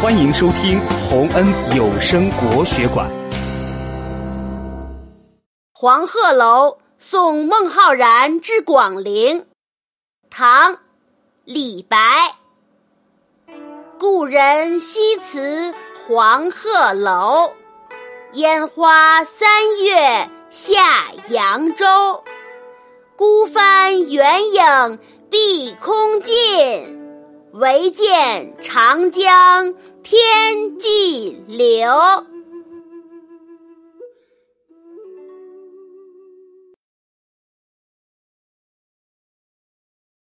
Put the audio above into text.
欢迎收听洪恩有声国学馆。黄鹤楼送孟浩然之广陵，唐·李白。故人西辞黄鹤楼，烟花三月下扬州。孤帆远影碧空尽。唯见长江天际流。